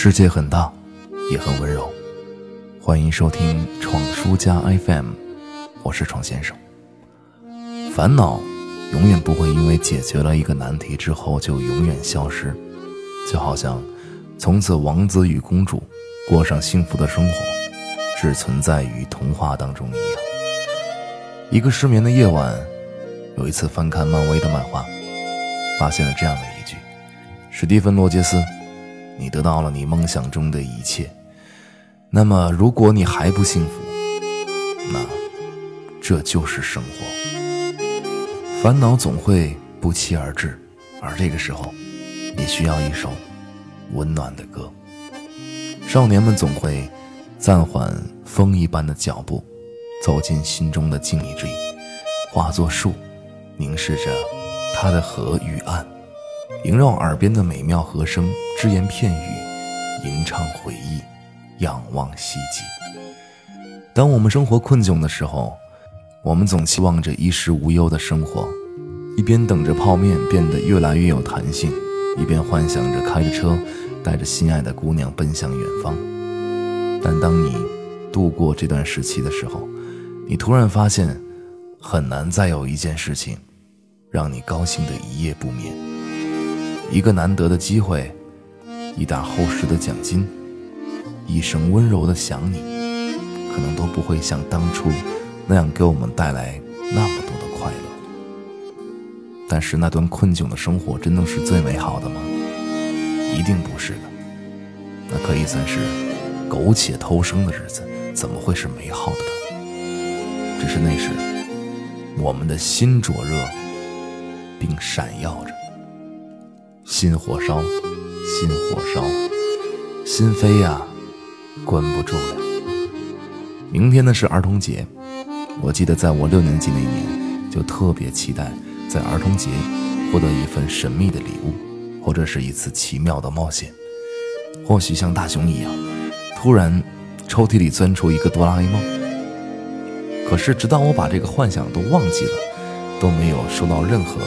世界很大，也很温柔。欢迎收听闯书家 FM，我是闯先生。烦恼永远不会因为解决了一个难题之后就永远消失，就好像从此王子与公主过上幸福的生活，只存在于童话当中一样。一个失眠的夜晚，有一次翻看漫威的漫画，发现了这样的一句：史蒂芬·罗杰斯。你得到了你梦想中的一切，那么如果你还不幸福，那这就是生活。烦恼总会不期而至，而这个时候，你需要一首温暖的歌。少年们总会暂缓风一般的脚步，走进心中的静谧之地，化作树，凝视着它的河与岸。萦绕耳边的美妙和声，只言片语，吟唱回忆，仰望希冀。当我们生活困窘的时候，我们总期望着衣食无忧的生活，一边等着泡面变得越来越有弹性，一边幻想着开着车，带着心爱的姑娘奔向远方。但当你度过这段时期的时候，你突然发现，很难再有一件事情，让你高兴的一夜不眠。一个难得的机会，一沓厚实的奖金，一声温柔的想你，可能都不会像当初那样给我们带来那么多的快乐。但是那段困窘的生活真的是最美好的吗？一定不是的。那可以算是苟且偷生的日子，怎么会是美好的呢？只是那时我们的心灼热，并闪耀着。心火烧，心火烧，心扉呀，关不住了。明天呢是儿童节，我记得在我六年级那年，就特别期待在儿童节获得一份神秘的礼物，或者是一次奇妙的冒险。或许像大雄一样，突然抽屉里钻出一个哆啦 A 梦。可是直到我把这个幻想都忘记了，都没有收到任何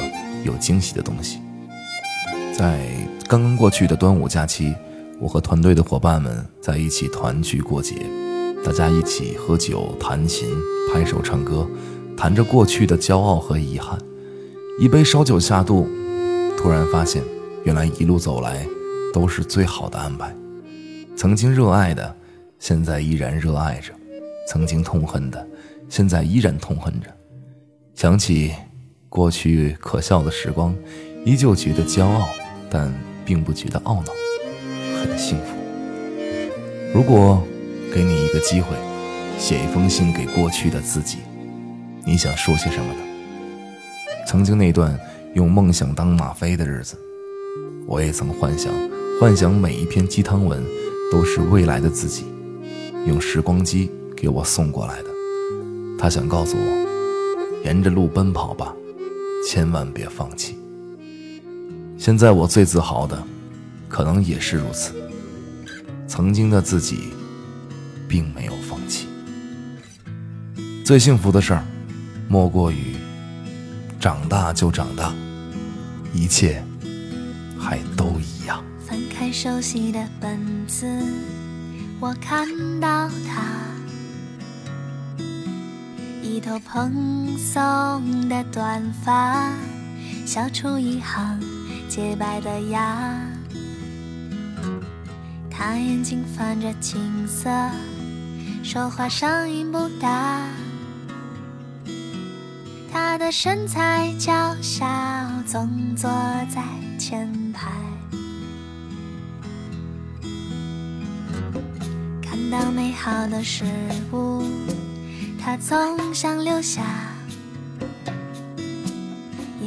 有惊喜的东西。在刚刚过去的端午假期，我和团队的伙伴们在一起团聚过节，大家一起喝酒、弹琴、拍手唱歌，谈着过去的骄傲和遗憾。一杯烧酒下肚，突然发现，原来一路走来都是最好的安排。曾经热爱的，现在依然热爱着；曾经痛恨的，现在依然痛恨着。想起过去可笑的时光，依旧觉得骄傲。但并不觉得懊恼，很幸福。如果给你一个机会，写一封信给过去的自己，你想说些什么呢？曾经那段用梦想当吗啡的日子，我也曾幻想，幻想每一篇鸡汤文都是未来的自己用时光机给我送过来的。他想告诉我，沿着路奔跑吧，千万别放弃。现在我最自豪的，可能也是如此。曾经的自己，并没有放弃。最幸福的事儿，莫过于长大就长大，一切还都一样。翻开熟悉的本子，我看到他，一头蓬松的短发，笑出一行。洁白的牙，他眼睛泛着青色，说话声音不大。他的身材娇小，总坐在前排。看到美好的事物，他总想留下。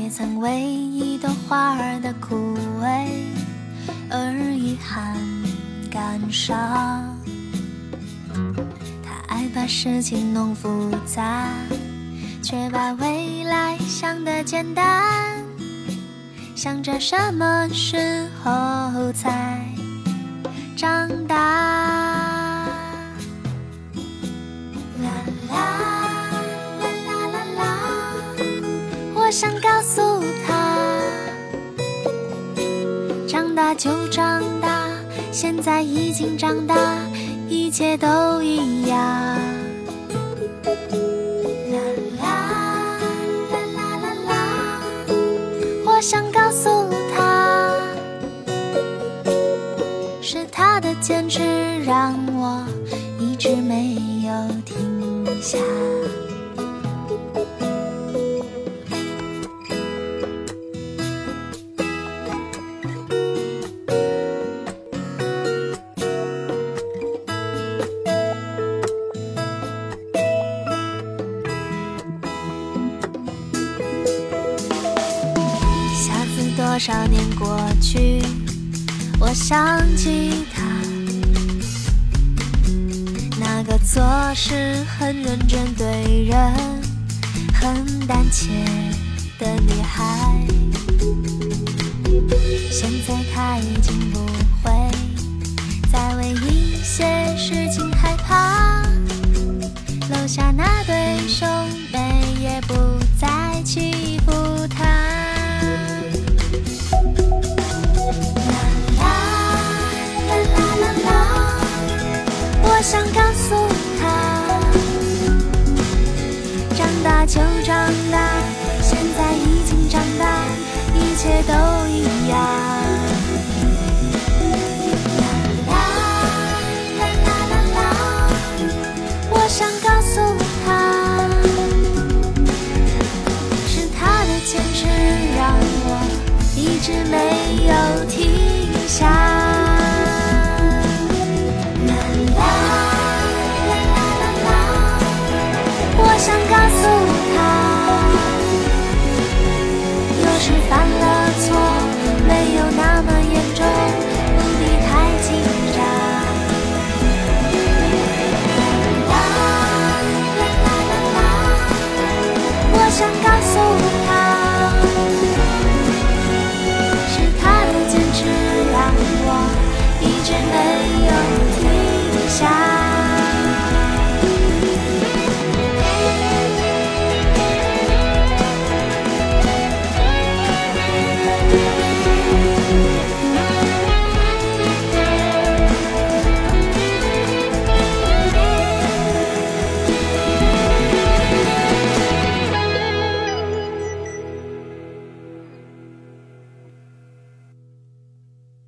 也曾为一朵花儿的枯萎而遗憾感伤。他爱把事情弄复杂，却把未来想得简单。想着什么时候才长大？啦啦啦啦啦啦，我想告就长大，现在已经长大，一切都一样。啦啦啦啦啦啦，我想告诉他，是他的坚持让我一直没有停下。多少年过去我想起她那个做事很认真对人很胆怯的女孩。现在她已经不会再为一些事想看。